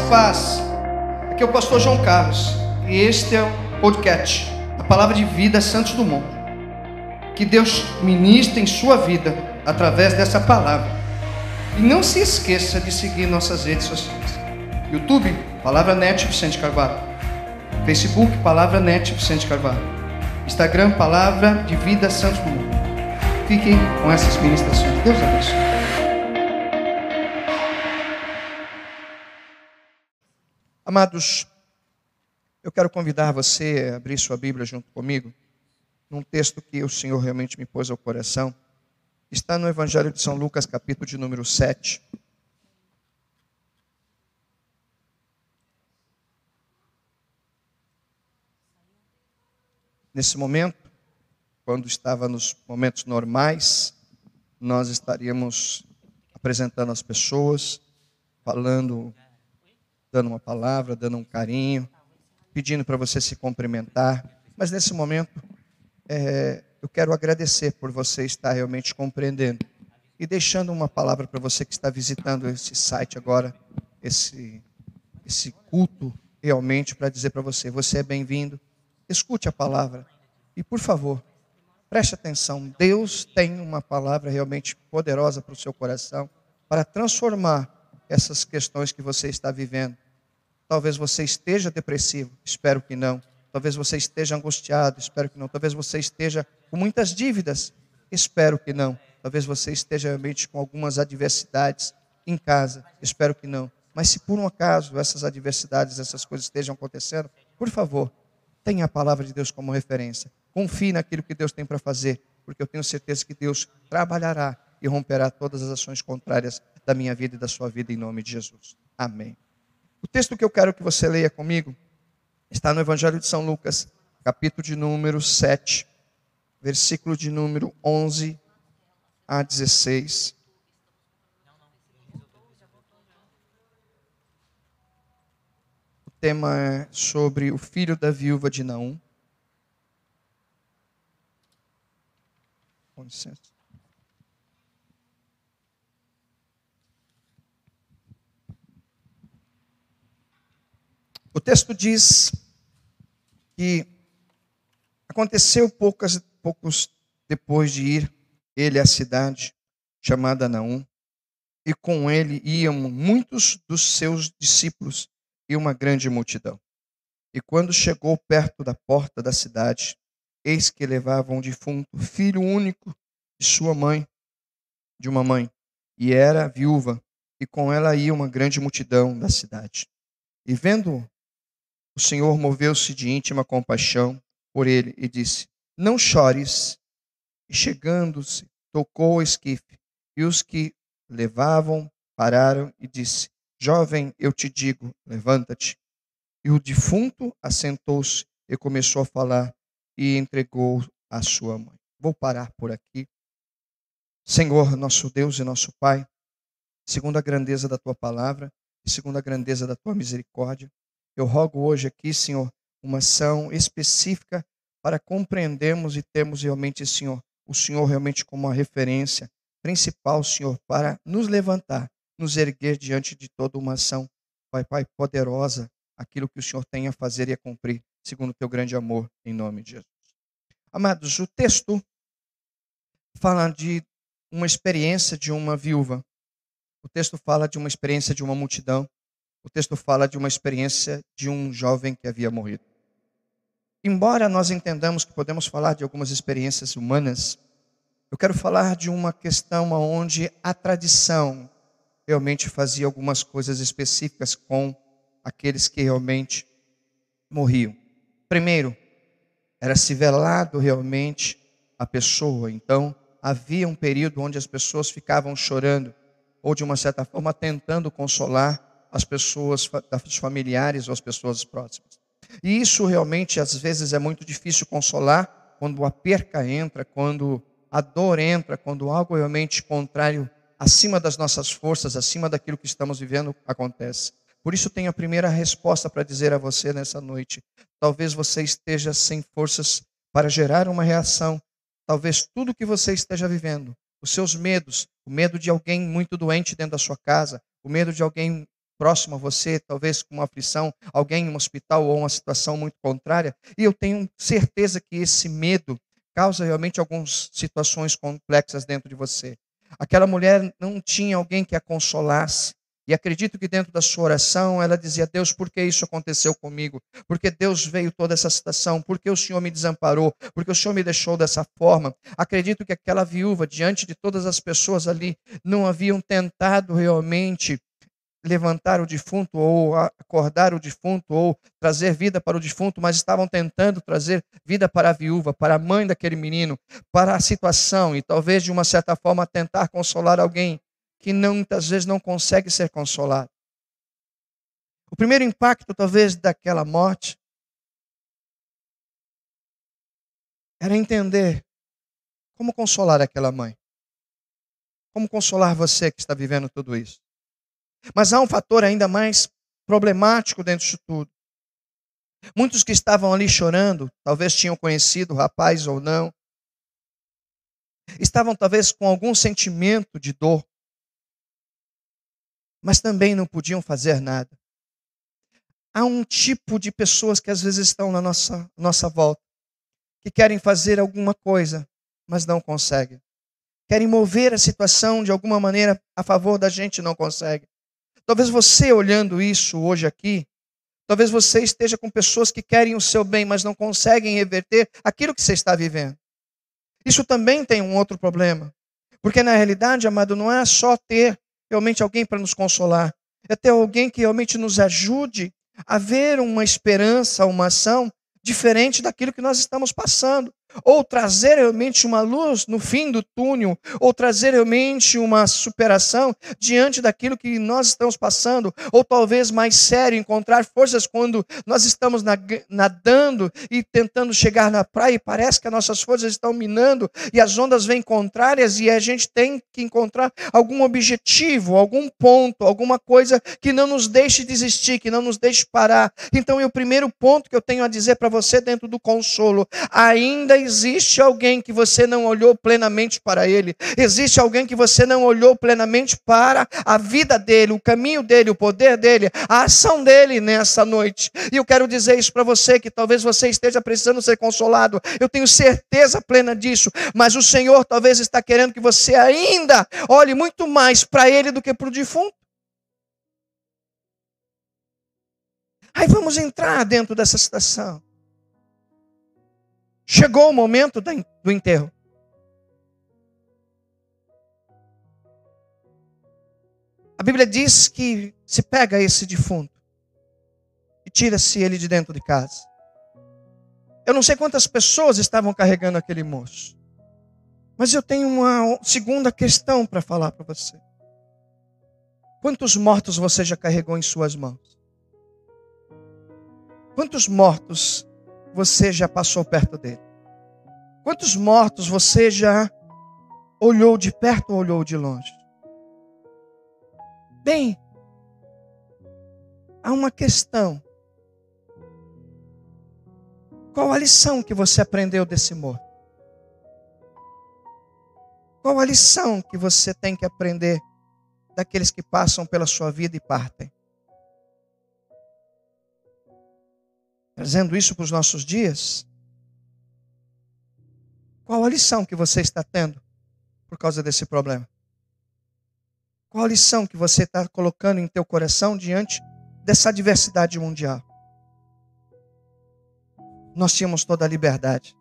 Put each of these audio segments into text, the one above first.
Paz. Aqui é o pastor João Carlos. E este é o podcast, a palavra de vida Santos Dumont. Que Deus ministre em sua vida através dessa palavra. E não se esqueça de seguir nossas redes sociais. YouTube, Palavra Net Vicente Carvalho. Facebook, Palavra Net Vicente Carvalho. Instagram, Palavra de Vida Santos Dumont. Fiquem com essas ministrações. Deus abençoe. Amados, eu quero convidar você a abrir sua Bíblia junto comigo, num texto que o Senhor realmente me pôs ao coração. Está no Evangelho de São Lucas, capítulo de número 7. Nesse momento, quando estava nos momentos normais, nós estaríamos apresentando as pessoas, falando dando uma palavra, dando um carinho, pedindo para você se cumprimentar. Mas nesse momento, é, eu quero agradecer por você estar realmente compreendendo e deixando uma palavra para você que está visitando esse site agora, esse, esse culto, realmente, para dizer para você: você é bem-vindo, escute a palavra e, por favor, preste atenção. Deus tem uma palavra realmente poderosa para o seu coração para transformar essas questões que você está vivendo Talvez você esteja depressivo, espero que não. Talvez você esteja angustiado, espero que não. Talvez você esteja com muitas dívidas, espero que não. Talvez você esteja realmente com algumas adversidades em casa, espero que não. Mas se por um acaso essas adversidades, essas coisas estejam acontecendo, por favor, tenha a palavra de Deus como referência. Confie naquilo que Deus tem para fazer, porque eu tenho certeza que Deus trabalhará e romperá todas as ações contrárias da minha vida e da sua vida em nome de Jesus. Amém. O texto que eu quero que você leia comigo está no Evangelho de São Lucas, capítulo de número 7, versículo de número 11 a 16. O tema é sobre o filho da viúva de Naum. Com licença. O texto diz que aconteceu poucas, poucos depois de ir ele à cidade chamada Naum, e com ele iam muitos dos seus discípulos e uma grande multidão. E quando chegou perto da porta da cidade, eis que levavam um defunto, filho único de sua mãe, de uma mãe, e era viúva, e com ela ia uma grande multidão da cidade. E vendo o Senhor moveu-se de íntima compaixão por ele e disse: Não chores. E chegando-se, tocou o esquife, e os que levavam pararam e disse: Jovem, eu te digo, levanta-te. E o defunto assentou-se e começou a falar e entregou a sua mãe. Vou parar por aqui. Senhor, nosso Deus e nosso Pai, segundo a grandeza da tua palavra e segundo a grandeza da tua misericórdia, eu rogo hoje aqui, Senhor, uma ação específica para compreendermos e termos realmente, Senhor, o Senhor realmente como uma referência principal, Senhor, para nos levantar, nos erguer diante de toda uma ação, Pai, Pai, poderosa, aquilo que o Senhor tem a fazer e a cumprir, segundo o teu grande amor, em nome de Jesus. Amados, o texto fala de uma experiência de uma viúva. O texto fala de uma experiência de uma multidão o texto fala de uma experiência de um jovem que havia morrido. Embora nós entendamos que podemos falar de algumas experiências humanas, eu quero falar de uma questão onde a tradição realmente fazia algumas coisas específicas com aqueles que realmente morriam. Primeiro, era se velado realmente a pessoa. Então, havia um período onde as pessoas ficavam chorando, ou de uma certa forma tentando consolar as pessoas, os familiares ou as pessoas próximas. E isso realmente às vezes é muito difícil consolar quando a perca entra, quando a dor entra, quando algo realmente contrário, acima das nossas forças, acima daquilo que estamos vivendo, acontece. Por isso, tenho a primeira resposta para dizer a você nessa noite. Talvez você esteja sem forças para gerar uma reação. Talvez tudo que você esteja vivendo, os seus medos, o medo de alguém muito doente dentro da sua casa, o medo de alguém próximo a você, talvez com uma aflição, alguém em um hospital ou uma situação muito contrária, e eu tenho certeza que esse medo causa realmente algumas situações complexas dentro de você. Aquela mulher não tinha alguém que a consolasse, e acredito que dentro da sua oração ela dizia: Deus, por que isso aconteceu comigo? Porque Deus veio toda essa situação? Porque o Senhor me desamparou? Porque o Senhor me deixou dessa forma? Acredito que aquela viúva, diante de todas as pessoas ali, não haviam tentado realmente levantar o defunto ou acordar o defunto ou trazer vida para o defunto, mas estavam tentando trazer vida para a viúva, para a mãe daquele menino, para a situação e talvez de uma certa forma tentar consolar alguém que não, muitas vezes não consegue ser consolado. O primeiro impacto, talvez, daquela morte era entender como consolar aquela mãe. Como consolar você que está vivendo tudo isso. Mas há um fator ainda mais problemático dentro disso tudo. Muitos que estavam ali chorando, talvez tinham conhecido o rapaz ou não, estavam talvez com algum sentimento de dor, mas também não podiam fazer nada. Há um tipo de pessoas que às vezes estão na nossa, nossa volta, que querem fazer alguma coisa, mas não conseguem. Querem mover a situação de alguma maneira a favor da gente, não consegue. Talvez você olhando isso hoje aqui, talvez você esteja com pessoas que querem o seu bem, mas não conseguem reverter aquilo que você está vivendo. Isso também tem um outro problema. Porque na realidade, amado, não é só ter realmente alguém para nos consolar, é ter alguém que realmente nos ajude a ver uma esperança, uma ação diferente daquilo que nós estamos passando ou trazer realmente uma luz no fim do túnel, ou trazer realmente uma superação diante daquilo que nós estamos passando, ou talvez mais sério, encontrar forças quando nós estamos nadando e tentando chegar na praia e parece que as nossas forças estão minando e as ondas vêm contrárias e a gente tem que encontrar algum objetivo, algum ponto, alguma coisa que não nos deixe desistir, que não nos deixe parar. Então, é o primeiro ponto que eu tenho a dizer para você dentro do consolo, ainda existe alguém que você não olhou plenamente para ele. Existe alguém que você não olhou plenamente para a vida dele, o caminho dele, o poder dele, a ação dele nessa noite. E eu quero dizer isso para você que talvez você esteja precisando ser consolado. Eu tenho certeza plena disso, mas o Senhor talvez está querendo que você ainda olhe muito mais para ele do que para o defunto. Aí vamos entrar dentro dessa situação. Chegou o momento do enterro. A Bíblia diz que se pega esse defunto e tira-se ele de dentro de casa. Eu não sei quantas pessoas estavam carregando aquele moço, mas eu tenho uma segunda questão para falar para você. Quantos mortos você já carregou em suas mãos? Quantos mortos você já passou perto dele? Quantos mortos você já olhou de perto ou olhou de longe? Bem, há uma questão. Qual a lição que você aprendeu desse morto? Qual a lição que você tem que aprender daqueles que passam pela sua vida e partem? Trazendo isso para os nossos dias. Qual a lição que você está tendo por causa desse problema? Qual a lição que você está colocando em teu coração diante dessa adversidade mundial? Nós tínhamos toda a liberdade.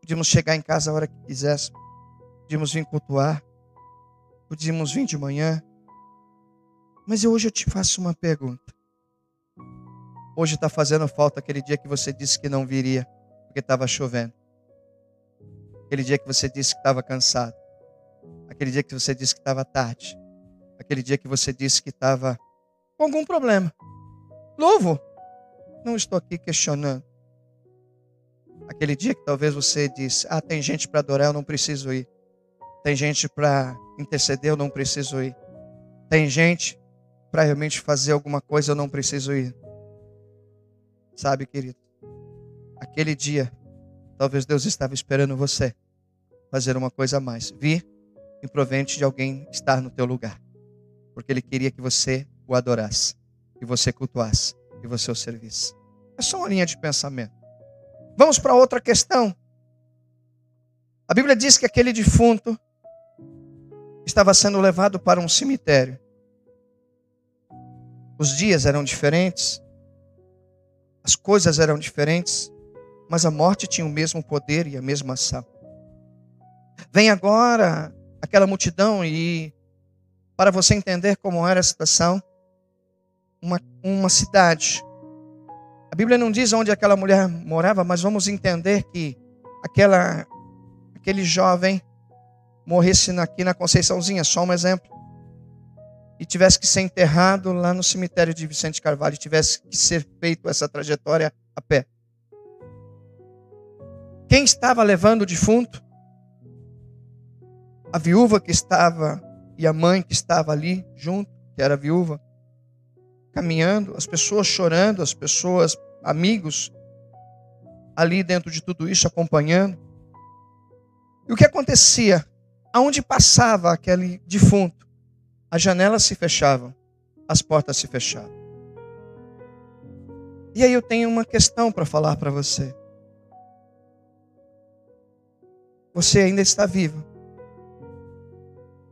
Podíamos chegar em casa a hora que quiséssemos. Podíamos vir cultuar. Podíamos vir de manhã. Mas hoje eu te faço uma pergunta. Hoje está fazendo falta aquele dia que você disse que não viria, porque estava chovendo. Aquele dia que você disse que estava cansado. Aquele dia que você disse que estava tarde. Aquele dia que você disse que estava com algum problema. Louvo. Não estou aqui questionando. Aquele dia que talvez você disse: Ah, tem gente para adorar, eu não preciso ir. Tem gente para interceder, eu não preciso ir. Tem gente para realmente fazer alguma coisa, eu não preciso ir. Sabe, querido? Aquele dia, talvez Deus estava esperando você fazer uma coisa a mais. Vir em provente de alguém estar no teu lugar. porque ele queria que você o adorasse, que você cultuasse, que você o servisse. É só uma linha de pensamento. Vamos para outra questão. A Bíblia diz que aquele defunto estava sendo levado para um cemitério. Os dias eram diferentes, as coisas eram diferentes, mas a morte tinha o mesmo poder e a mesma ação. Vem agora aquela multidão e, para você entender como era a situação, uma, uma cidade. A Bíblia não diz onde aquela mulher morava, mas vamos entender que aquela, aquele jovem morresse aqui na Conceiçãozinha, só um exemplo, e tivesse que ser enterrado lá no cemitério de Vicente Carvalho, e tivesse que ser feito essa trajetória a pé. Quem estava levando o defunto? A viúva que estava e a mãe que estava ali junto, que era viúva, caminhando, as pessoas chorando, as pessoas, amigos, ali dentro de tudo isso, acompanhando. E o que acontecia? Aonde passava aquele defunto, as janelas se fechavam, as portas se fechavam. E aí eu tenho uma questão para falar para você. Você ainda está vivo.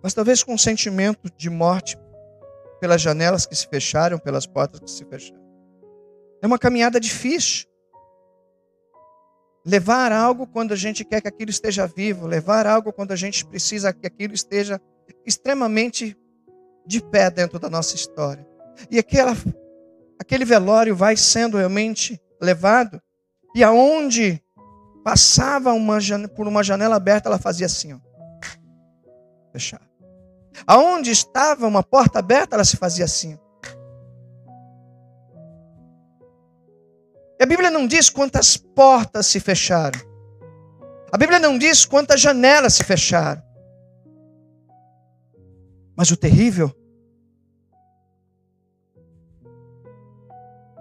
Mas talvez com um sentimento de morte pelas janelas que se fecharam, pelas portas que se fecharam. É uma caminhada difícil. Levar algo quando a gente quer que aquilo esteja vivo, levar algo quando a gente precisa que aquilo esteja extremamente de pé dentro da nossa história. E aquela, aquele velório vai sendo realmente levado, e aonde passava uma, por uma janela aberta, ela fazia assim, ó, fechar. Aonde estava uma porta aberta, ela se fazia assim. E a Bíblia não diz quantas portas se fecharam. A Bíblia não diz quantas janelas se fecharam. Mas o terrível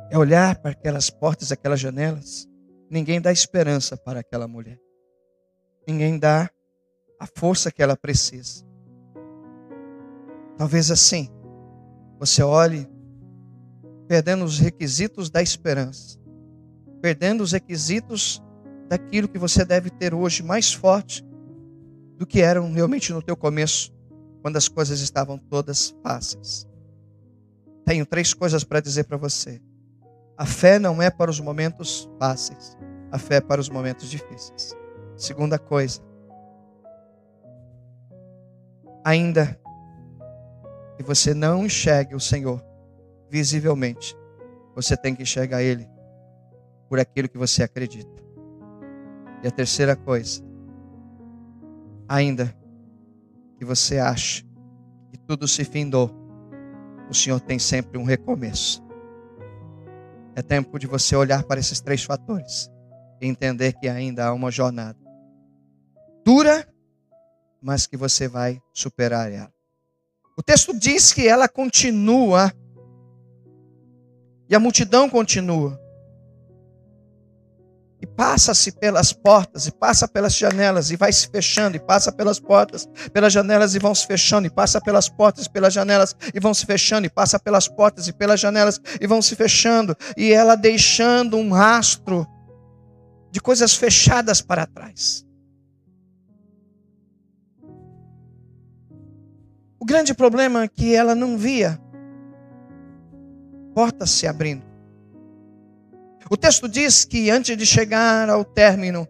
é olhar para aquelas portas, aquelas janelas. Ninguém dá esperança para aquela mulher. Ninguém dá a força que ela precisa. Talvez assim, você olhe perdendo os requisitos da esperança, perdendo os requisitos daquilo que você deve ter hoje mais forte do que eram realmente no teu começo, quando as coisas estavam todas fáceis. Tenho três coisas para dizer para você. A fé não é para os momentos fáceis, a fé é para os momentos difíceis. Segunda coisa, ainda que você não enxergue o Senhor visivelmente, você tem que enxergar Ele por aquilo que você acredita. E a terceira coisa, ainda que você ache que tudo se findou, o Senhor tem sempre um recomeço. É tempo de você olhar para esses três fatores e entender que ainda há uma jornada dura, mas que você vai superar ela. O texto diz que ela continua. E a multidão continua. E passa-se pelas portas, e passa pelas janelas, e vai se fechando, e passa pelas portas, pelas janelas, e vão se fechando, e passa pelas portas, pelas janelas, e vão se fechando, e passa pelas portas, e pelas janelas, e vão se fechando, e ela deixando um rastro de coisas fechadas para trás. grande problema é que ela não via portas se abrindo. O texto diz que antes de chegar ao término,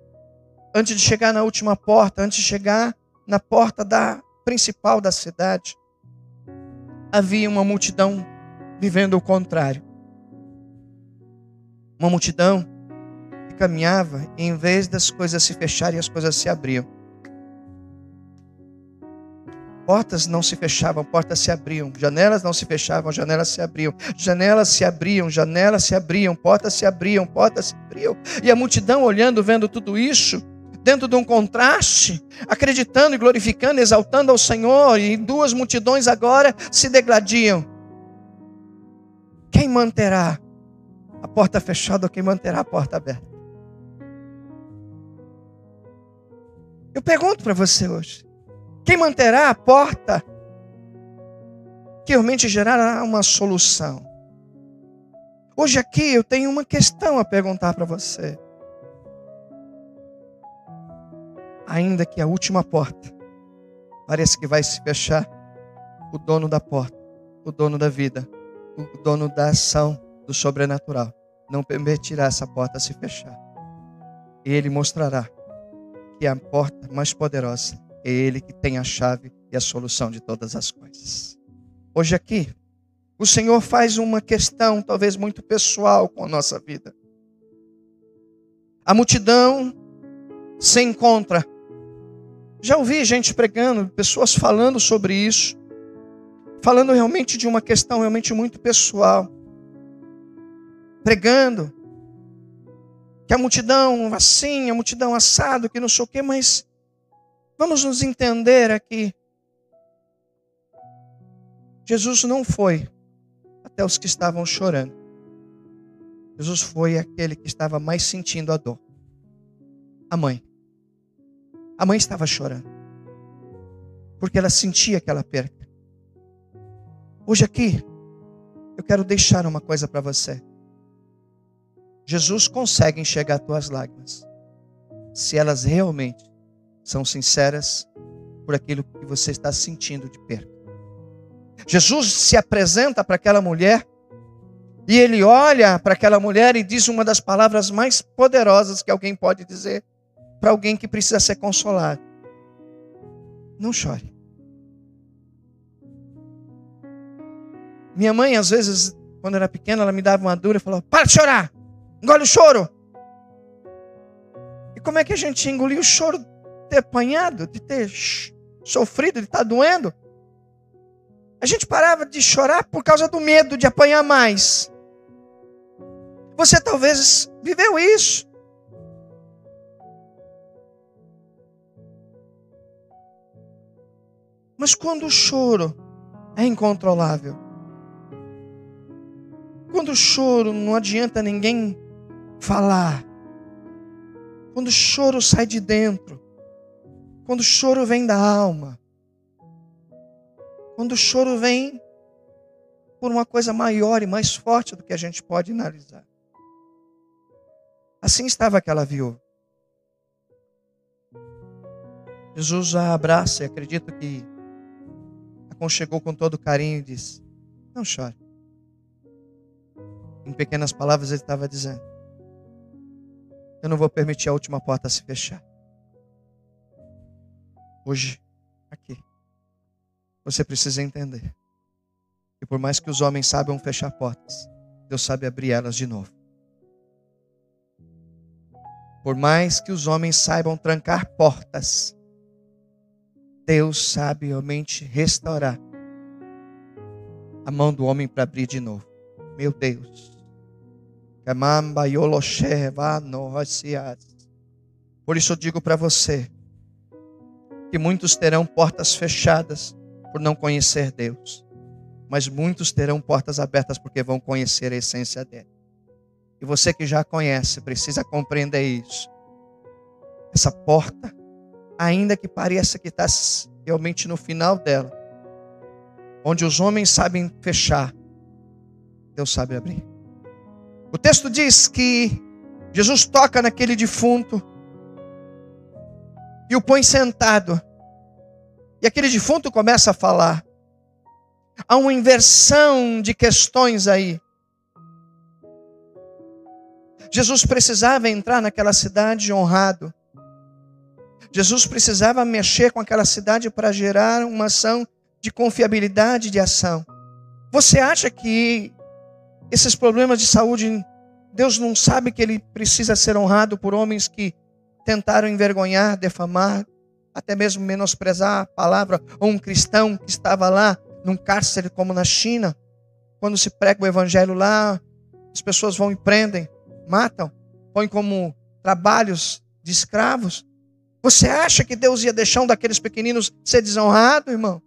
antes de chegar na última porta, antes de chegar na porta da principal da cidade, havia uma multidão vivendo o contrário. Uma multidão que caminhava e em vez das coisas se fecharem, as coisas se abriam. Portas não se fechavam, portas se abriam. Janelas não se fechavam, janelas se abriam. Janelas se abriam, janelas se abriam, portas se abriam, portas se abriam. E a multidão olhando, vendo tudo isso, dentro de um contraste, acreditando e glorificando, exaltando ao Senhor, e duas multidões agora se degladiam. Quem manterá a porta fechada ou quem manterá a porta aberta? Eu pergunto para você hoje: quem manterá a porta que realmente gerará uma solução. Hoje aqui eu tenho uma questão a perguntar para você. Ainda que a última porta pareça que vai se fechar, o dono da porta, o dono da vida, o dono da ação do sobrenatural, não permitirá essa porta se fechar. Ele mostrará que a porta mais poderosa é Ele que tem a chave e a solução de todas as coisas. Hoje aqui, o Senhor faz uma questão, talvez muito pessoal, com a nossa vida. A multidão se encontra. Já ouvi gente pregando, pessoas falando sobre isso, falando realmente de uma questão realmente muito pessoal. Pregando que a multidão assim, a multidão assado, que não sei o quê, mas vamos nos entender aqui. Jesus não foi até os que estavam chorando. Jesus foi aquele que estava mais sentindo a dor. A mãe. A mãe estava chorando. Porque ela sentia aquela perca. Hoje aqui, eu quero deixar uma coisa para você. Jesus consegue enxergar tuas lágrimas, se elas realmente são sinceras por aquilo que você está sentindo de perda. Jesus se apresenta para aquela mulher e ele olha para aquela mulher e diz uma das palavras mais poderosas que alguém pode dizer para alguém que precisa ser consolado: Não chore. Minha mãe, às vezes, quando era pequena, ela me dava uma dura e falava: Para de chorar. Engole o choro. E como é que a gente engoliu o choro ter apanhado, de ter sofrido, de estar tá doendo? A gente parava de chorar por causa do medo de apanhar mais. Você talvez viveu isso. Mas quando o choro é incontrolável, quando o choro não adianta ninguém falar. Quando o choro sai de dentro, quando o choro vem da alma, quando o choro vem por uma coisa maior e mais forte do que a gente pode analisar. Assim estava aquela viúva. Jesus a abraça e acredito que aconchegou com todo carinho e disse: Não chore. Em pequenas palavras, ele estava dizendo: eu não vou permitir a última porta se fechar. Hoje, aqui, você precisa entender que por mais que os homens saibam fechar portas, Deus sabe abrir elas de novo. Por mais que os homens saibam trancar portas, Deus sabe realmente restaurar a mão do homem para abrir de novo. Meu Deus. Por isso eu digo para você que muitos terão portas fechadas por não conhecer Deus, mas muitos terão portas abertas porque vão conhecer a essência dele. E você que já conhece, precisa compreender isso. Essa porta, ainda que pareça que está realmente no final dela, onde os homens sabem fechar, Deus sabe abrir. O texto diz que Jesus toca naquele defunto e o põe sentado. E aquele defunto começa a falar. Há uma inversão de questões aí. Jesus precisava entrar naquela cidade honrado. Jesus precisava mexer com aquela cidade para gerar uma ação de confiabilidade de ação. Você acha que esses problemas de saúde, Deus não sabe que ele precisa ser honrado por homens que tentaram envergonhar, defamar, até mesmo menosprezar a palavra, ou um cristão que estava lá num cárcere como na China, quando se prega o evangelho lá, as pessoas vão e prendem, matam, põem como trabalhos de escravos. Você acha que Deus ia deixar um daqueles pequeninos ser desonrado, irmão?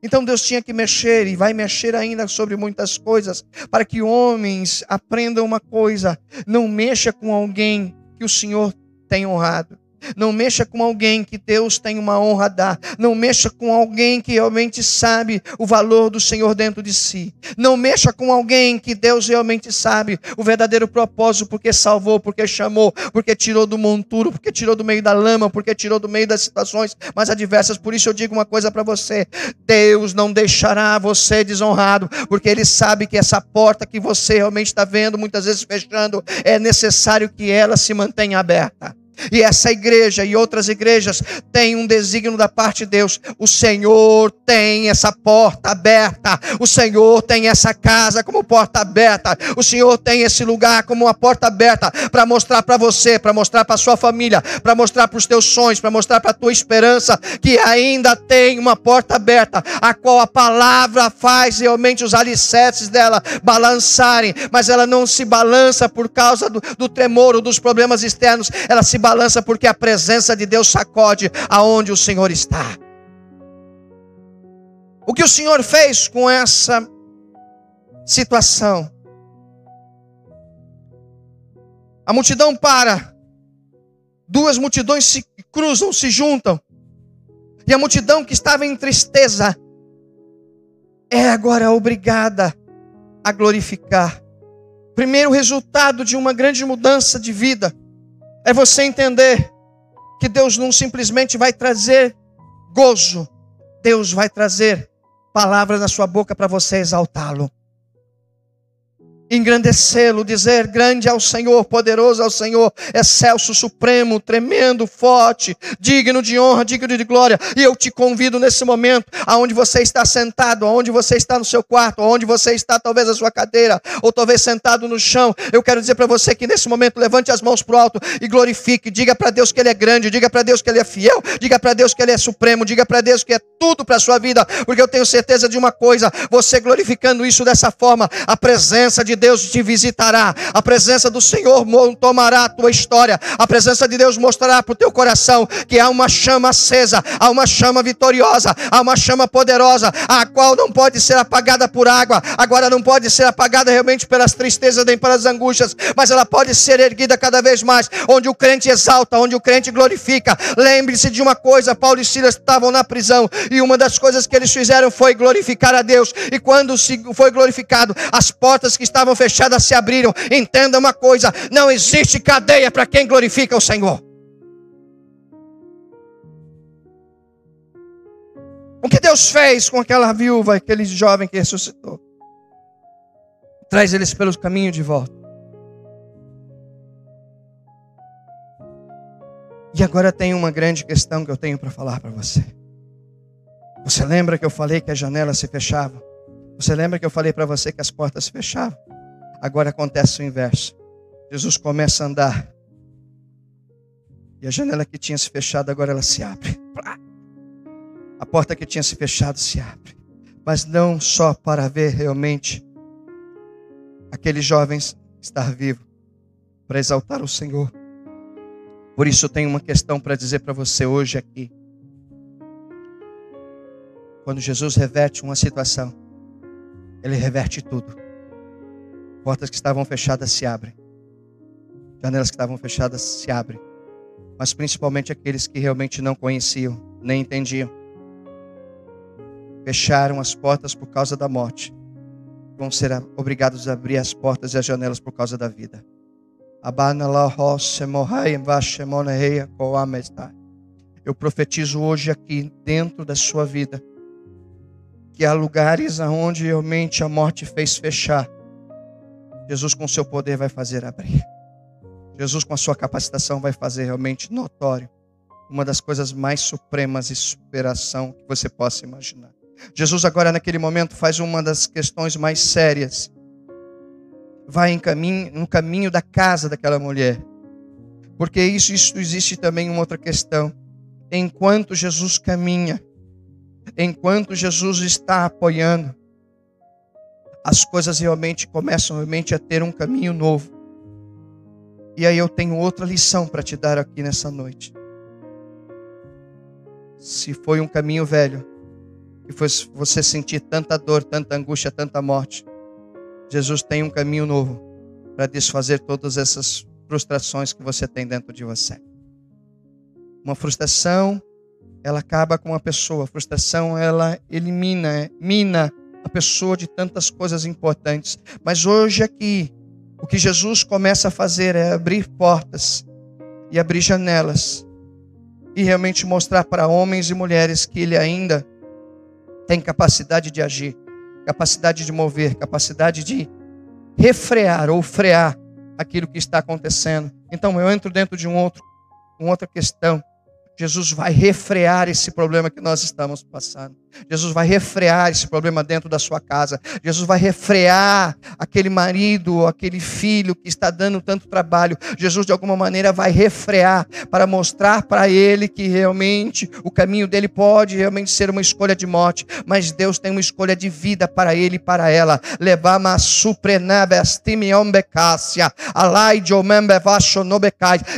Então Deus tinha que mexer e vai mexer ainda sobre muitas coisas para que homens aprendam uma coisa: não mexa com alguém que o Senhor tem honrado. Não mexa com alguém que Deus tem uma honra a dar. Não mexa com alguém que realmente sabe o valor do Senhor dentro de si. Não mexa com alguém que Deus realmente sabe o verdadeiro propósito, porque salvou, porque chamou, porque tirou do monturo, porque tirou do meio da lama, porque tirou do meio das situações mais adversas. Por isso eu digo uma coisa para você: Deus não deixará você desonrado, porque Ele sabe que essa porta que você realmente está vendo, muitas vezes fechando, é necessário que ela se mantenha aberta. E essa igreja e outras igrejas têm um desígnio da parte de Deus. O Senhor tem essa porta aberta. O Senhor tem essa casa como porta aberta. O Senhor tem esse lugar como uma porta aberta para mostrar para você, para mostrar para sua família, para mostrar para os teus sonhos, para mostrar para a tua esperança que ainda tem uma porta aberta, a qual a palavra faz realmente os alicerces dela balançarem, mas ela não se balança por causa do, do tremor ou dos problemas externos, ela se balança porque a presença de Deus sacode aonde o Senhor está. O que o Senhor fez com essa situação? A multidão para, duas multidões se cruzam, se juntam, e a multidão que estava em tristeza é agora obrigada a glorificar. Primeiro resultado de uma grande mudança de vida é você entender que Deus não simplesmente vai trazer gozo, Deus vai trazer palavras na sua boca para você exaltá-lo engrandecê-lo, dizer grande ao Senhor, poderoso ao Senhor, excelso, supremo, tremendo, forte, digno de honra, digno de glória. E eu te convido nesse momento, aonde você está sentado, aonde você está no seu quarto, aonde você está talvez na sua cadeira, ou talvez sentado no chão. Eu quero dizer para você que nesse momento levante as mãos para o alto e glorifique, diga para Deus que ele é grande, diga para Deus que ele é fiel, diga para Deus que ele é supremo, diga para Deus que é tudo para a sua vida, porque eu tenho certeza de uma coisa, você glorificando isso dessa forma, a presença de Deus te visitará, a presença do Senhor tomará a tua história, a presença de Deus mostrará para o teu coração que há uma chama acesa, há uma chama vitoriosa, há uma chama poderosa, a qual não pode ser apagada por água, agora não pode ser apagada realmente pelas tristezas nem pelas angústias, mas ela pode ser erguida cada vez mais, onde o crente exalta, onde o crente glorifica. Lembre-se de uma coisa: Paulo e Silas estavam na prisão e uma das coisas que eles fizeram foi glorificar a Deus, e quando foi glorificado, as portas que estavam fechadas se abriram. Entenda uma coisa: não existe cadeia para quem glorifica o Senhor. O que Deus fez com aquela viúva, aquele jovem que ressuscitou? Traz eles pelos caminhos de volta. E agora tem uma grande questão que eu tenho para falar para você. Você lembra que eu falei que as janelas se fechavam? Você lembra que eu falei para você que as portas se fechavam? Agora acontece o inverso. Jesus começa a andar. E a janela que tinha se fechado, agora ela se abre. A porta que tinha se fechado se abre. Mas não só para ver realmente aqueles jovens estar vivo, para exaltar o Senhor. Por isso eu tenho uma questão para dizer para você hoje aqui. Quando Jesus reverte uma situação, Ele reverte tudo. Portas que estavam fechadas se abrem. Janelas que estavam fechadas se abrem. Mas principalmente aqueles que realmente não conheciam, nem entendiam. Fecharam as portas por causa da morte. Vão ser obrigados a abrir as portas e as janelas por causa da vida. Eu profetizo hoje aqui dentro da sua vida que há lugares aonde realmente a morte fez fechar. Jesus com seu poder vai fazer abrir. Jesus com a sua capacitação vai fazer realmente notório uma das coisas mais supremas e superação que você possa imaginar. Jesus agora naquele momento faz uma das questões mais sérias. Vai em caminho, no caminho da casa daquela mulher. Porque isso, isso existe também uma outra questão. Enquanto Jesus caminha, enquanto Jesus está apoiando, as coisas realmente começam realmente a ter um caminho novo. E aí eu tenho outra lição para te dar aqui nessa noite. Se foi um caminho velho, e foi você sentir tanta dor, tanta angústia, tanta morte, Jesus tem um caminho novo para desfazer todas essas frustrações que você tem dentro de você. Uma frustração, ela acaba com uma pessoa. A frustração, ela elimina, mina pessoa de tantas coisas importantes. Mas hoje aqui, o que Jesus começa a fazer é abrir portas e abrir janelas e realmente mostrar para homens e mulheres que ele ainda tem capacidade de agir, capacidade de mover, capacidade de refrear ou frear aquilo que está acontecendo. Então eu entro dentro de um outro, uma outra questão. Jesus vai refrear esse problema que nós estamos passando. Jesus vai refrear esse problema dentro da sua casa. Jesus vai refrear aquele marido, aquele filho que está dando tanto trabalho. Jesus, de alguma maneira, vai refrear para mostrar para ele que realmente o caminho dele pode realmente ser uma escolha de morte, mas Deus tem uma escolha de vida para ele e para ela. Levar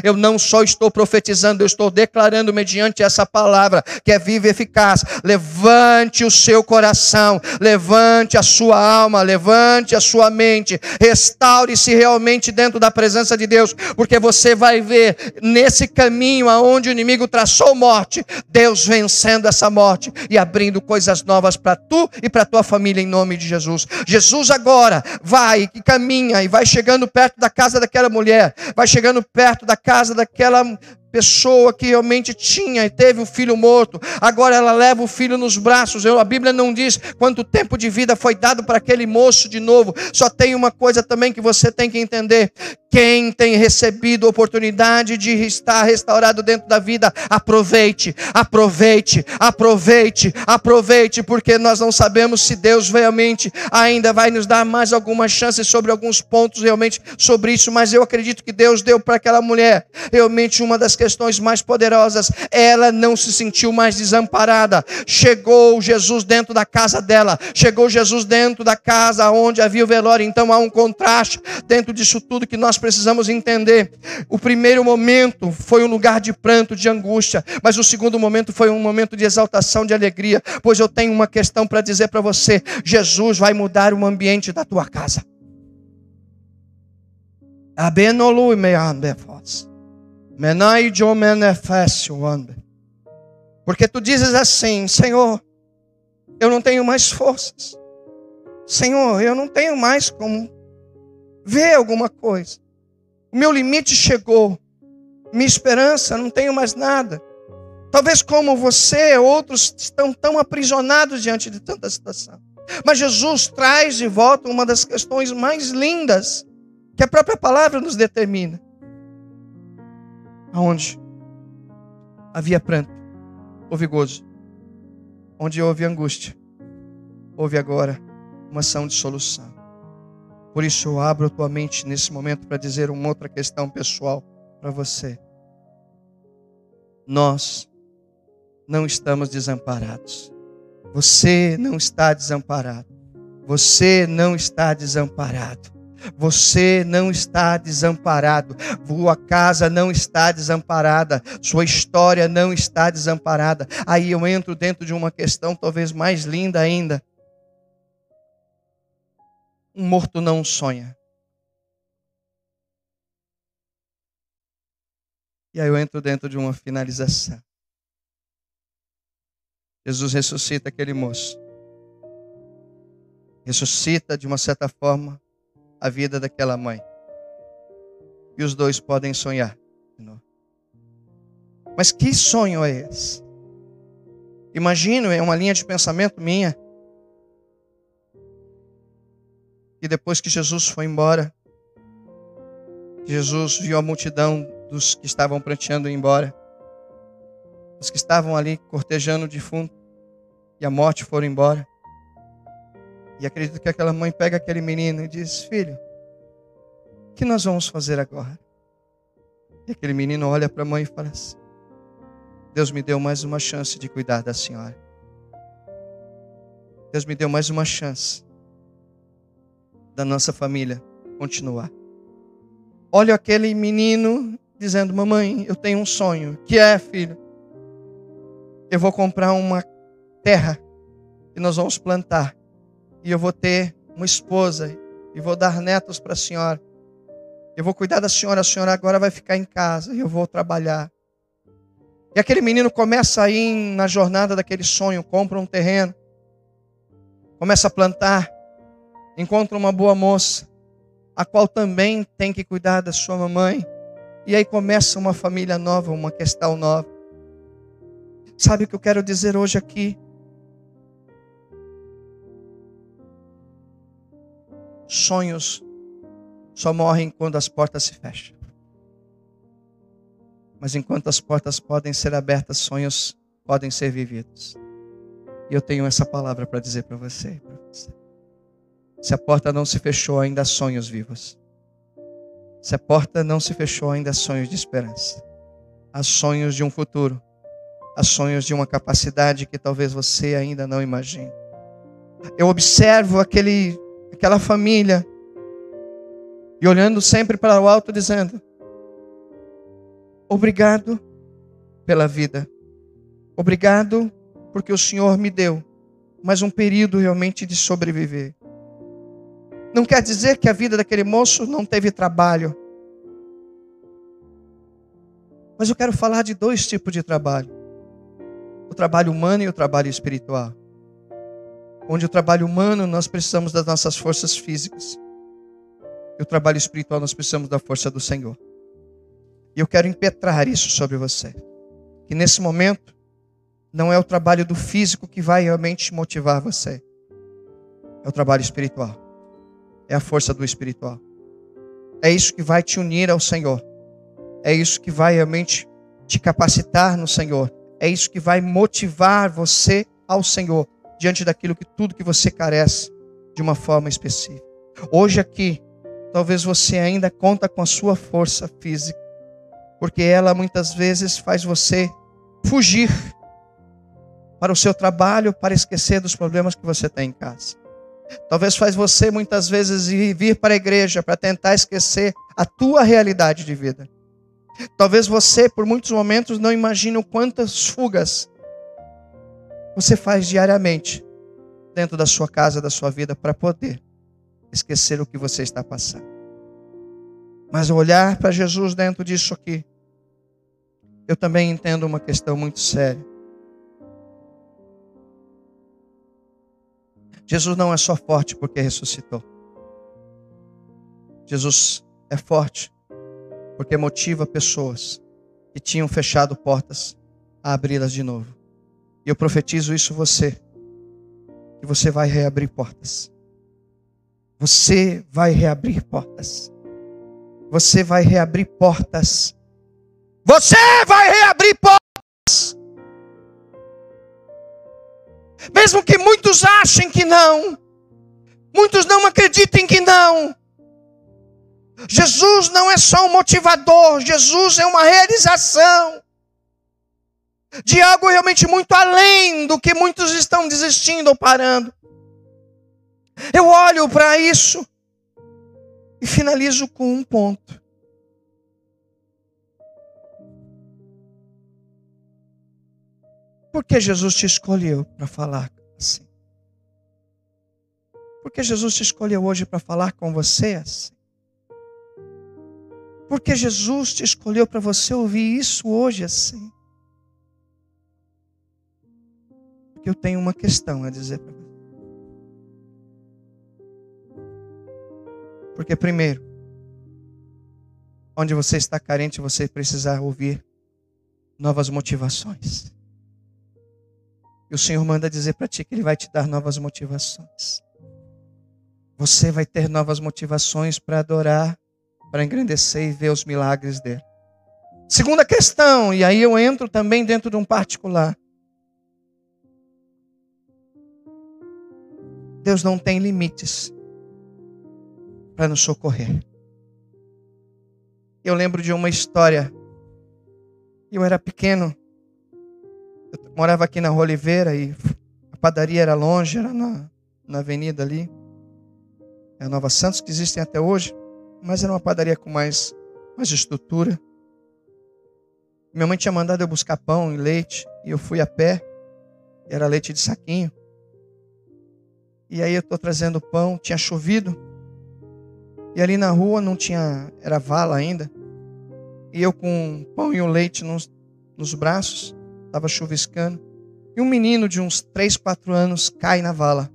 eu não só estou profetizando, eu estou declarando mediante essa palavra que é viva e eficaz. Levanta levante o seu coração, levante a sua alma, levante a sua mente, restaure-se realmente dentro da presença de Deus, porque você vai ver nesse caminho aonde o inimigo traçou morte, Deus vencendo essa morte e abrindo coisas novas para tu e para tua família em nome de Jesus. Jesus agora vai e caminha e vai chegando perto da casa daquela mulher, vai chegando perto da casa daquela pessoa que realmente tinha e teve o filho morto, agora ela leva o filho nos braços. Eu, a Bíblia não diz quanto tempo de vida foi dado para aquele moço de novo. Só tem uma coisa também que você tem que entender: quem tem recebido oportunidade de estar restaurado dentro da vida, aproveite, aproveite, aproveite, aproveite, porque nós não sabemos se Deus realmente ainda vai nos dar mais alguma chance sobre alguns pontos realmente sobre isso, mas eu acredito que Deus deu para aquela mulher realmente uma das questões mais poderosas. Ela não se sentiu mais desamparada. Chegou Jesus dentro da casa dela, chegou Jesus dentro da casa onde havia o velório. Então há um contraste dentro disso tudo que nós precisamos entender. O primeiro momento foi um lugar de pranto, de angústia, mas o segundo momento foi um momento de exaltação, de alegria, pois eu tenho uma questão para dizer para você: Jesus vai mudar o ambiente da tua casa. Abenolu Menai Porque tu dizes assim, Senhor, eu não tenho mais forças. Senhor, eu não tenho mais como ver alguma coisa. O meu limite chegou. Minha esperança, não tenho mais nada. Talvez como você, outros estão tão aprisionados diante de tanta situação. Mas Jesus traz de volta uma das questões mais lindas que a própria palavra nos determina. Aonde havia pranto, houve gozo. Onde houve angústia, houve agora uma ação de solução. Por isso eu abro a tua mente nesse momento para dizer uma outra questão pessoal para você. Nós não estamos desamparados. Você não está desamparado. Você não está desamparado. Você não está desamparado. Sua casa não está desamparada. Sua história não está desamparada. Aí eu entro dentro de uma questão talvez mais linda ainda. Um morto não sonha. E aí eu entro dentro de uma finalização. Jesus ressuscita aquele moço. Ressuscita de uma certa forma a vida daquela mãe. E os dois podem sonhar. Mas que sonho é esse? Imagino, é uma linha de pensamento minha. E depois que Jesus foi embora, Jesus viu a multidão dos que estavam pranteando ir embora, os que estavam ali cortejando o defunto, e a morte foram embora. E acredito que aquela mãe pega aquele menino e diz: Filho, o que nós vamos fazer agora? E aquele menino olha para a mãe e fala assim: Deus me deu mais uma chance de cuidar da senhora. Deus me deu mais uma chance da nossa família continuar. Olha aquele menino dizendo: Mamãe, eu tenho um sonho. Que é, filho? Eu vou comprar uma terra e nós vamos plantar. E eu vou ter uma esposa e vou dar netos para a senhora. Eu vou cuidar da senhora, a senhora agora vai ficar em casa e eu vou trabalhar. E aquele menino começa a ir na jornada daquele sonho, compra um terreno, começa a plantar, encontra uma boa moça, a qual também tem que cuidar da sua mamãe. E aí começa uma família nova, uma questão nova. Sabe o que eu quero dizer hoje aqui? Sonhos só morrem quando as portas se fecham. Mas enquanto as portas podem ser abertas, sonhos podem ser vividos. E eu tenho essa palavra para dizer para você, você. Se a porta não se fechou, ainda há sonhos vivos. Se a porta não se fechou, ainda há sonhos de esperança. Há sonhos de um futuro a sonhos de uma capacidade que talvez você ainda não imagine. Eu observo aquele, aquela família e olhando sempre para o alto, dizendo: Obrigado pela vida, obrigado porque o Senhor me deu mais um período realmente de sobreviver. Não quer dizer que a vida daquele moço não teve trabalho. Mas eu quero falar de dois tipos de trabalho o trabalho humano e o trabalho espiritual. Onde o trabalho humano nós precisamos das nossas forças físicas. E o trabalho espiritual nós precisamos da força do Senhor. E eu quero impetrar isso sobre você. Que nesse momento não é o trabalho do físico que vai realmente motivar você. É o trabalho espiritual. É a força do espiritual. É isso que vai te unir ao Senhor. É isso que vai realmente te capacitar no Senhor é isso que vai motivar você ao Senhor diante daquilo que tudo que você carece de uma forma específica. Hoje aqui, talvez você ainda conta com a sua força física, porque ela muitas vezes faz você fugir para o seu trabalho, para esquecer dos problemas que você tem em casa. Talvez faz você muitas vezes vir para a igreja para tentar esquecer a tua realidade de vida. Talvez você, por muitos momentos, não imagine quantas fugas você faz diariamente dentro da sua casa, da sua vida, para poder esquecer o que você está passando. Mas olhar para Jesus dentro disso aqui, eu também entendo uma questão muito séria. Jesus não é só forte porque ressuscitou. Jesus é forte porque motiva pessoas que tinham fechado portas a abri-las de novo. E eu profetizo isso você, que você vai reabrir portas. Você vai reabrir portas. Você vai reabrir portas. Você vai reabrir portas. Mesmo que muitos achem que não, muitos não acreditem que não, Jesus não é só um motivador, Jesus é uma realização de algo realmente muito além do que muitos estão desistindo ou parando. Eu olho para isso e finalizo com um ponto. Por que Jesus te escolheu para falar assim? Por que Jesus te escolheu hoje para falar com você assim? Porque Jesus te escolheu para você ouvir isso hoje assim. Eu tenho uma questão a dizer para você. Porque, primeiro, onde você está carente, você precisa ouvir novas motivações. E o Senhor manda dizer para ti que Ele vai te dar novas motivações. Você vai ter novas motivações para adorar para engrandecer e ver os milagres dele. Segunda questão, e aí eu entro também dentro de um particular. Deus não tem limites para nos socorrer. Eu lembro de uma história. Eu era pequeno, eu morava aqui na Oliveira e a padaria era longe, era na, na avenida ali. É a Nova Santos, que existem até hoje mas era uma padaria com mais, mais estrutura. Minha mãe tinha mandado eu buscar pão e leite, e eu fui a pé, era leite de saquinho. E aí eu estou trazendo pão, tinha chovido, e ali na rua não tinha, era vala ainda, e eu com pão e o leite num, nos braços, estava chuviscando, e um menino de uns 3, 4 anos cai na vala.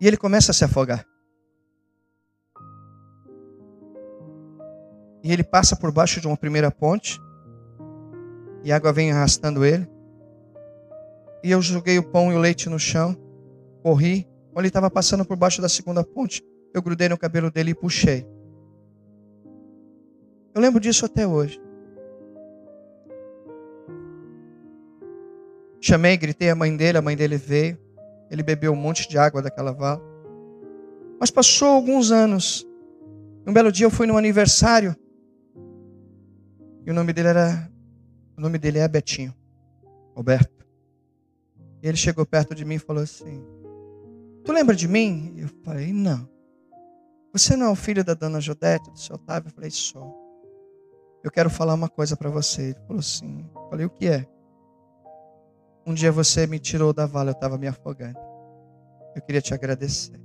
E ele começa a se afogar. E ele passa por baixo de uma primeira ponte, e a água vem arrastando ele. E eu joguei o pão e o leite no chão, corri. Quando ele estava passando por baixo da segunda ponte, eu grudei no cabelo dele e puxei. Eu lembro disso até hoje. Chamei, gritei a mãe dele, a mãe dele veio. Ele bebeu um monte de água daquela vala. Mas passou alguns anos. Um belo dia eu fui no aniversário. E o nome dele era. O nome dele é Betinho. Roberto. Ele chegou perto de mim e falou assim: Tu lembra de mim? Eu falei: Não. Você não é o filho da dona Jodete, do seu Otávio? Eu falei: Sou. Eu quero falar uma coisa para você. Ele falou assim: Eu falei: O que é? Um dia você me tirou da vala, eu estava me afogando. Eu queria te agradecer.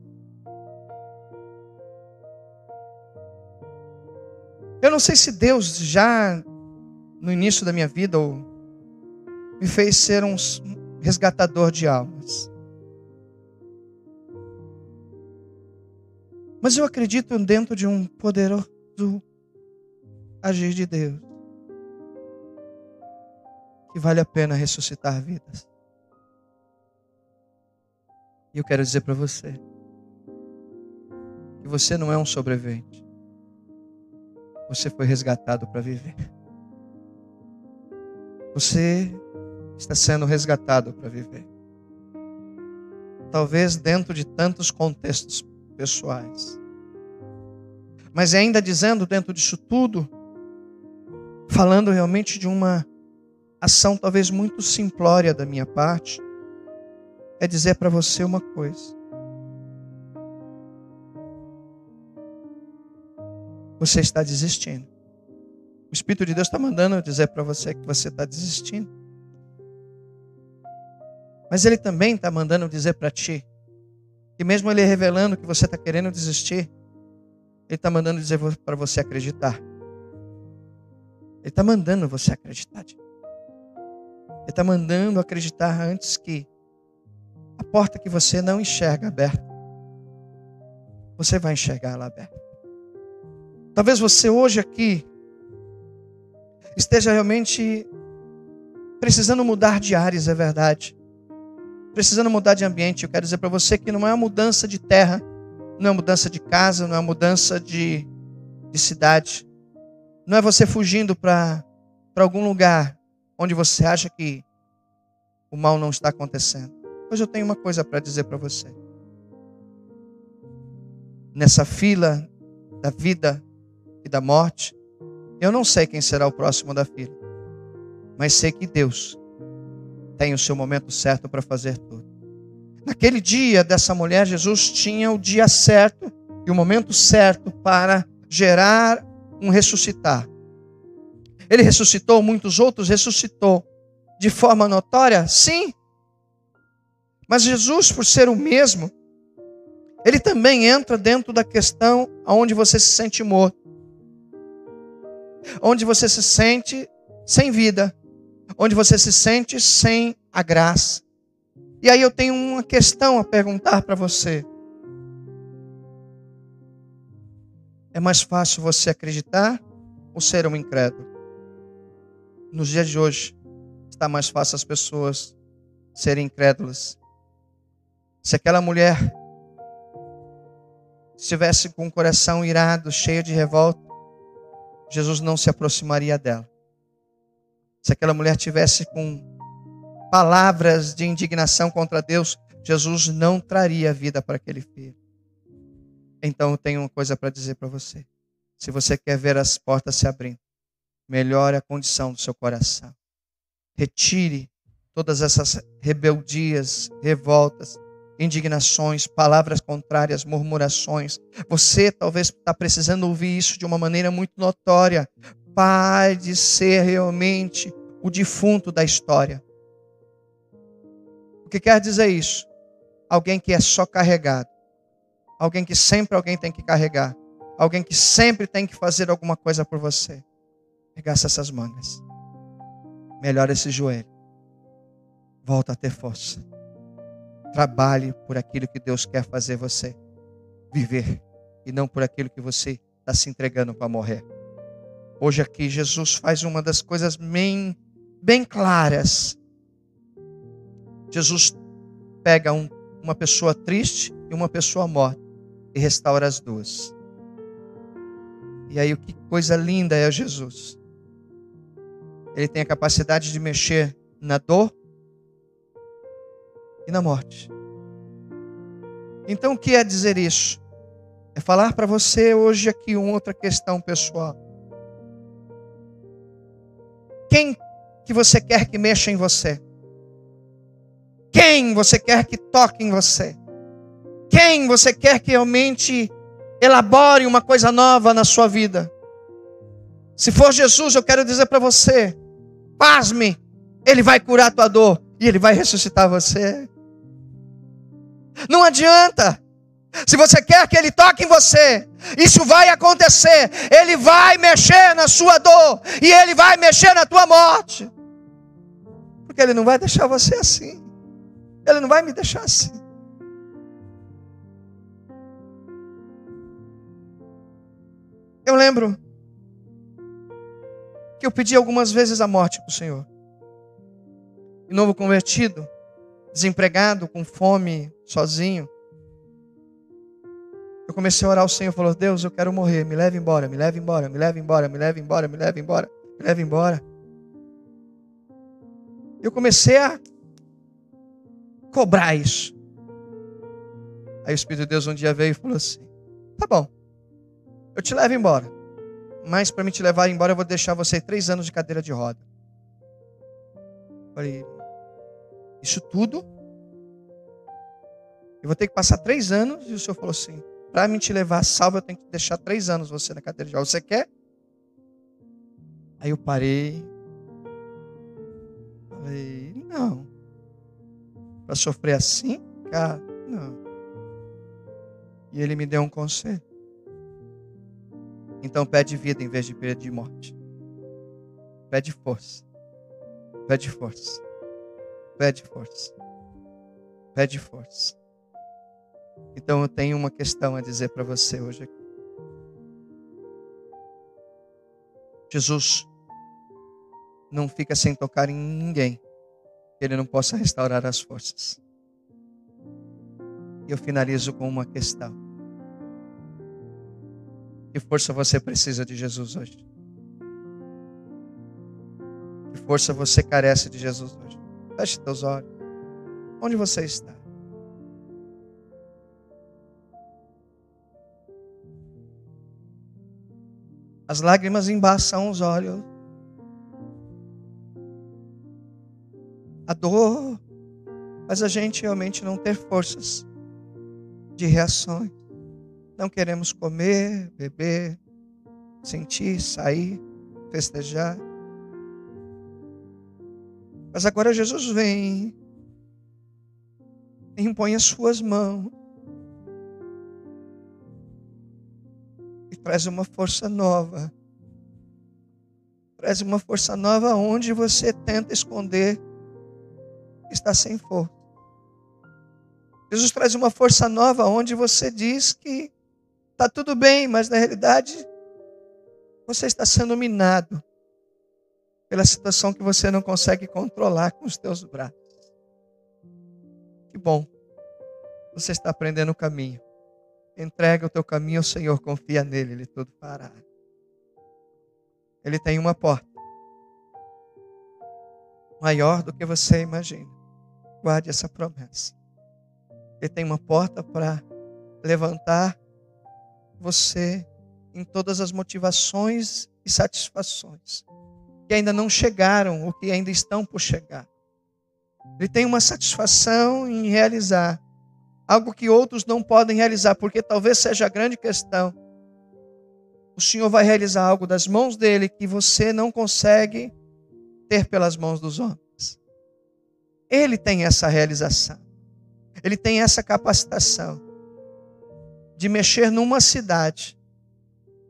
Eu não sei se Deus já no início da minha vida me fez ser um resgatador de almas. Mas eu acredito dentro de um poderoso agir de Deus que vale a pena ressuscitar vidas. E eu quero dizer para você que você não é um sobrevivente. Você foi resgatado para viver. Você está sendo resgatado para viver. Talvez dentro de tantos contextos pessoais. Mas ainda dizendo dentro disso tudo, falando realmente de uma ação talvez muito simplória da minha parte é dizer para você uma coisa. Você está desistindo. O Espírito de Deus está mandando dizer para você que você está desistindo. Mas Ele também está mandando dizer para ti que, mesmo Ele revelando que você está querendo desistir, Ele está mandando dizer para você acreditar. Ele está mandando você acreditar. Ele está mandando acreditar antes que a porta que você não enxerga aberta, você vai enxergar ela aberta. Talvez você hoje aqui esteja realmente precisando mudar de áreas, é verdade. Precisando mudar de ambiente. Eu quero dizer para você que não é uma mudança de terra, não é mudança de casa, não é mudança de, de cidade. Não é você fugindo para algum lugar onde você acha que o mal não está acontecendo. Hoje eu tenho uma coisa para dizer para você. Nessa fila da vida e da morte, eu não sei quem será o próximo da fila, mas sei que Deus tem o seu momento certo para fazer tudo. Naquele dia dessa mulher, Jesus tinha o dia certo e o momento certo para gerar um ressuscitar. Ele ressuscitou, muitos outros ressuscitou. De forma notória? Sim. Mas Jesus, por ser o mesmo, ele também entra dentro da questão onde você se sente morto. Onde você se sente sem vida. Onde você se sente sem a graça. E aí eu tenho uma questão a perguntar para você. É mais fácil você acreditar ou ser um incrédulo? nos dias de hoje, está mais fácil as pessoas serem incrédulas. Se aquela mulher estivesse com o coração irado, cheio de revolta, Jesus não se aproximaria dela. Se aquela mulher tivesse com palavras de indignação contra Deus, Jesus não traria vida para aquele filho. Então eu tenho uma coisa para dizer para você. Se você quer ver as portas se abrindo, melhore a condição do seu coração. Retire todas essas rebeldias, revoltas, indignações, palavras contrárias, murmurações. Você talvez está precisando ouvir isso de uma maneira muito notória. Pare de ser realmente o defunto da história. O que quer dizer isso? Alguém que é só carregado. Alguém que sempre alguém tem que carregar. Alguém que sempre tem que fazer alguma coisa por você. Regaça essas mangas. Melhora esse joelho. Volta a ter força. Trabalhe por aquilo que Deus quer fazer você viver e não por aquilo que você está se entregando para morrer. Hoje aqui Jesus faz uma das coisas bem, bem claras. Jesus pega um, uma pessoa triste e uma pessoa morta e restaura as duas. E aí, que coisa linda é Jesus. Ele tem a capacidade de mexer na dor e na morte. Então, o que é dizer isso? É falar para você hoje aqui uma outra questão pessoal. Quem que você quer que mexa em você? Quem você quer que toque em você? Quem você quer que realmente elabore uma coisa nova na sua vida? Se for Jesus, eu quero dizer para você: pasme, Ele vai curar a tua dor e Ele vai ressuscitar você. Não adianta. Se você quer que Ele toque em você, isso vai acontecer. Ele vai mexer na sua dor e Ele vai mexer na tua morte. Porque Ele não vai deixar você assim. Ele não vai me deixar assim. Eu lembro que eu pedi algumas vezes a morte para o Senhor. E novo convertido, desempregado, com fome, sozinho. Eu comecei a orar ao Senhor, falou: "Deus, eu quero morrer, me leve embora, me leve embora, me leve embora, me leve embora, me leve embora, me leve embora". Eu comecei a cobrar isso. Aí o Espírito de Deus um dia veio e falou assim: Tá bom, eu te levo embora. Mas para me te levar embora, eu vou deixar você três anos de cadeira de roda. Falei, isso tudo? Eu vou ter que passar três anos. E o Senhor falou assim: para me te levar salvo, eu tenho que deixar três anos você na cadeira de roda. Você quer? Aí eu parei. Falei, não para sofrer assim? Cara, não. E ele me deu um conselho. Então pede vida em vez de pedir morte. Pede força. Pede força. Pede força. Pede força. Então eu tenho uma questão a dizer para você hoje aqui. Jesus não fica sem tocar em ninguém que Ele não possa restaurar as forças. E eu finalizo com uma questão. Que força você precisa de Jesus hoje? Que força você carece de Jesus hoje? Feche teus olhos. Onde você está? As lágrimas embaçam os olhos. a dor faz a gente realmente não ter forças de reações. Não queremos comer, beber, sentir, sair, festejar. Mas agora Jesus vem e impõe as suas mãos e traz uma força nova. Traz uma força nova onde você tenta esconder está sem força. Jesus traz uma força nova onde você diz que está tudo bem, mas na realidade você está sendo minado pela situação que você não consegue controlar com os teus braços. Que bom. Você está aprendendo o caminho. Entrega o teu caminho ao Senhor, confia nele, ele tudo fará. Ele tem uma porta maior do que você imagina. Guarde essa promessa. Ele tem uma porta para levantar você em todas as motivações e satisfações que ainda não chegaram ou que ainda estão por chegar. Ele tem uma satisfação em realizar algo que outros não podem realizar, porque talvez seja a grande questão. O Senhor vai realizar algo das mãos dele que você não consegue ter pelas mãos dos homens. Ele tem essa realização. Ele tem essa capacitação de mexer numa cidade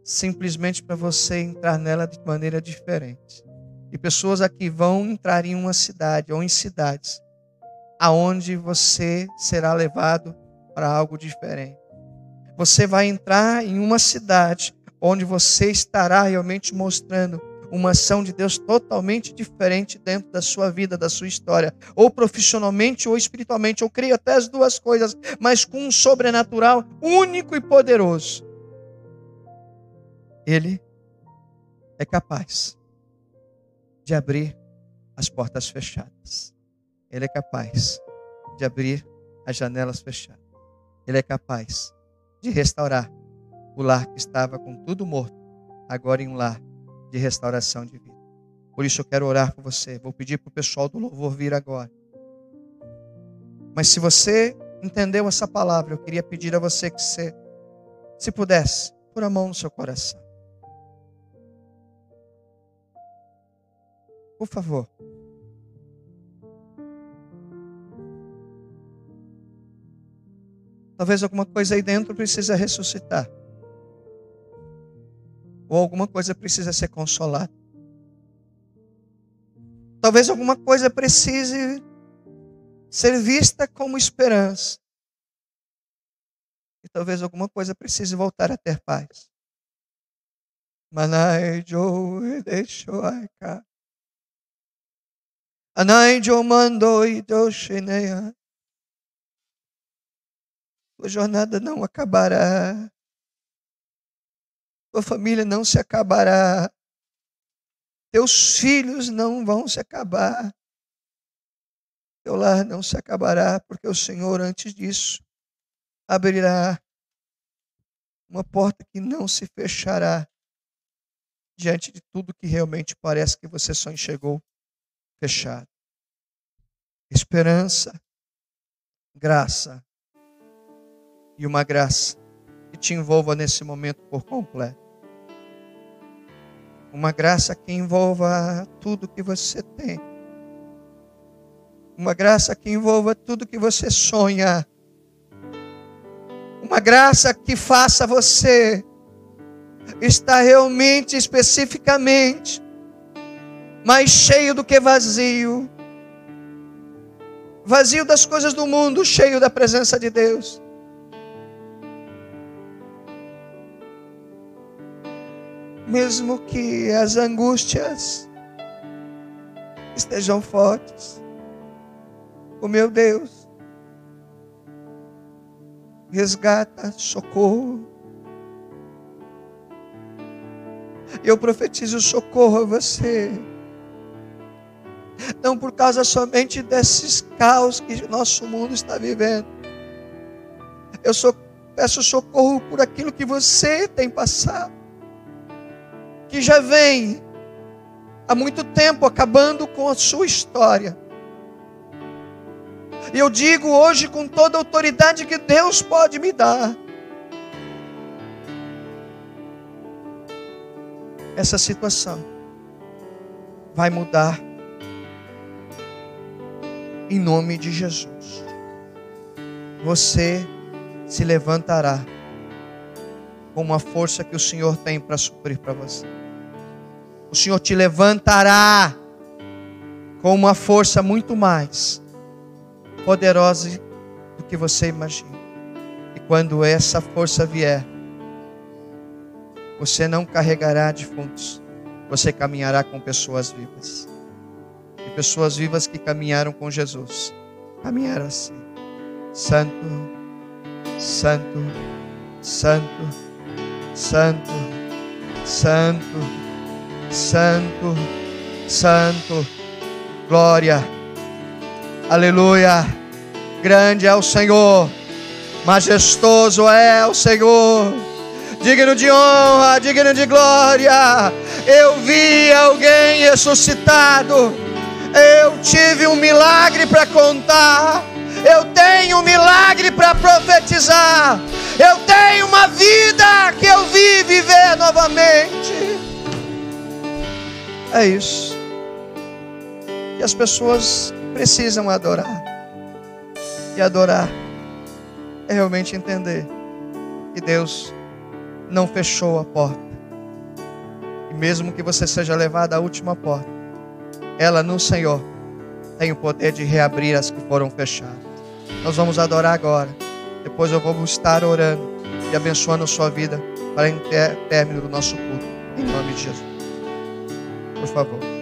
simplesmente para você entrar nela de maneira diferente. E pessoas aqui vão entrar em uma cidade ou em cidades aonde você será levado para algo diferente. Você vai entrar em uma cidade onde você estará realmente mostrando uma ação de Deus totalmente diferente dentro da sua vida, da sua história, ou profissionalmente ou espiritualmente. Eu creio até as duas coisas, mas com um sobrenatural único e poderoso. Ele é capaz de abrir as portas fechadas. Ele é capaz de abrir as janelas fechadas. Ele é capaz de restaurar o lar que estava com tudo morto, agora em um lar de restauração de vida. Por isso eu quero orar por você. Vou pedir para o pessoal do louvor vir agora. Mas se você entendeu essa palavra, eu queria pedir a você que você, se pudesse, pôr a mão no seu coração. Por favor. Talvez alguma coisa aí dentro precisa ressuscitar. Ou alguma coisa precisa ser consolada. Talvez alguma coisa precise ser vista como esperança. E talvez alguma coisa precise voltar a ter paz. Manai Joe deixou cá. Anai Joe mandou e deu tua jornada não acabará. Tua família não se acabará. Teus filhos não vão se acabar. Teu lar não se acabará, porque o Senhor, antes disso, abrirá uma porta que não se fechará diante de tudo que realmente parece que você só enxergou fechado. Esperança, graça e uma graça que te envolva nesse momento por completo. Uma graça que envolva tudo que você tem. Uma graça que envolva tudo que você sonha. Uma graça que faça você estar realmente, especificamente, mais cheio do que vazio. Vazio das coisas do mundo, cheio da presença de Deus. Mesmo que as angústias estejam fortes. O meu Deus resgata socorro. Eu profetizo socorro a você. Não por causa somente desses caos que nosso mundo está vivendo. Eu só peço socorro por aquilo que você tem passado que já vem há muito tempo acabando com a sua história. E eu digo hoje com toda a autoridade que Deus pode me dar. Essa situação vai mudar em nome de Jesus. Você se levantará com uma força que o Senhor tem para suprir para você o Senhor te levantará com uma força muito mais poderosa do que você imagina. E quando essa força vier, você não carregará defuntos, você caminhará com pessoas vivas. E pessoas vivas que caminharam com Jesus, caminharam assim: Santo, Santo, Santo, Santo, Santo. Santo, Santo, glória, aleluia. Grande é o Senhor, majestoso é o Senhor, digno de honra, digno de glória. Eu vi alguém ressuscitado, eu tive um milagre para contar, eu tenho um milagre para profetizar, eu tenho uma vida que eu vi viver novamente. É isso. E as pessoas precisam adorar. E adorar é realmente entender que Deus não fechou a porta. Mesmo que você seja levado à última porta, ela no Senhor tem o poder de reabrir as que foram fechadas. Nós vamos adorar agora. Depois eu vou estar orando e abençoando a sua vida para o término do nosso culto. Em nome de Jesus. Por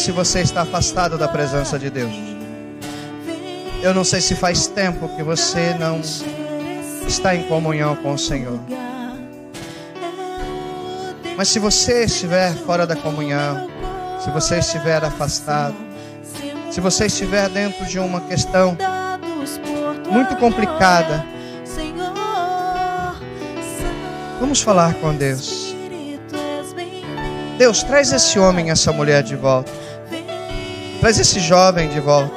se você está afastado da presença de Deus. Eu não sei se faz tempo que você não está em comunhão com o Senhor. Mas se você estiver fora da comunhão, se você estiver afastado, se você estiver dentro de uma questão muito complicada, vamos falar com Deus. Deus, traz esse homem, essa mulher de volta. Traz esse jovem de volta.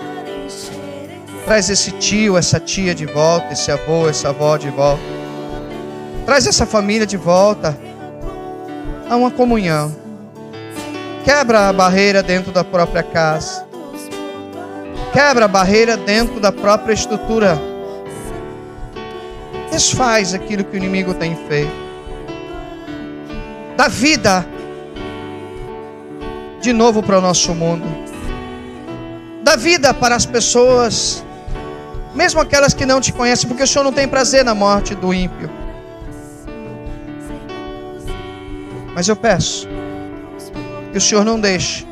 Traz esse tio, essa tia de volta, esse avô, essa avó de volta. Traz essa família de volta a uma comunhão. Quebra a barreira dentro da própria casa. Quebra a barreira dentro da própria estrutura. Desfaz aquilo que o inimigo tem feito. Dá vida de novo para o nosso mundo. Dá vida para as pessoas, mesmo aquelas que não te conhecem, porque o Senhor não tem prazer na morte do ímpio. Mas eu peço que o Senhor não deixe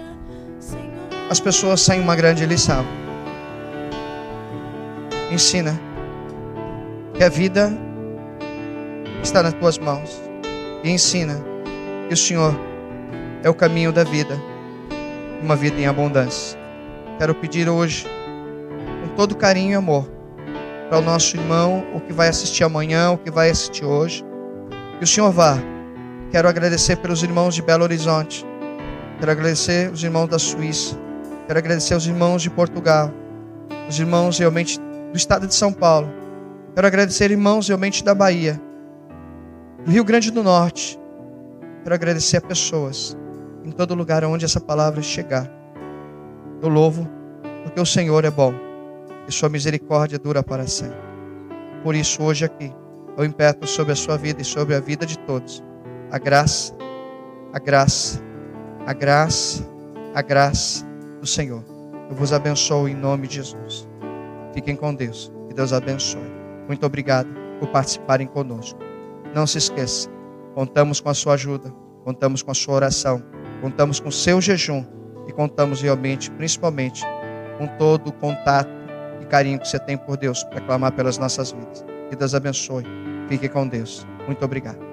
as pessoas sem uma grande lição. Ensina que a vida está nas tuas mãos. E ensina que o Senhor é o caminho da vida, uma vida em abundância. Quero pedir hoje, com todo carinho e amor, para o nosso irmão, o que vai assistir amanhã, o que vai assistir hoje, que o Senhor vá. Quero agradecer pelos irmãos de Belo Horizonte, quero agradecer os irmãos da Suíça, quero agradecer os irmãos de Portugal, os irmãos realmente do estado de São Paulo. Quero agradecer irmãos realmente da Bahia, do Rio Grande do Norte. Quero agradecer a pessoas em todo lugar onde essa palavra chegar. Eu louvo, porque o Senhor é bom e sua misericórdia dura para sempre. Por isso, hoje aqui, eu impeto sobre a sua vida e sobre a vida de todos a graça, a graça, a graça, a graça do Senhor. Eu vos abençoo em nome de Jesus. Fiquem com Deus. Que Deus abençoe. Muito obrigado por participarem conosco. Não se esqueça, contamos com a sua ajuda, contamos com a sua oração, contamos com o seu jejum e contamos realmente, principalmente, com todo o contato e carinho que você tem por Deus para clamar pelas nossas vidas. Que Deus abençoe. Fique com Deus. Muito obrigado.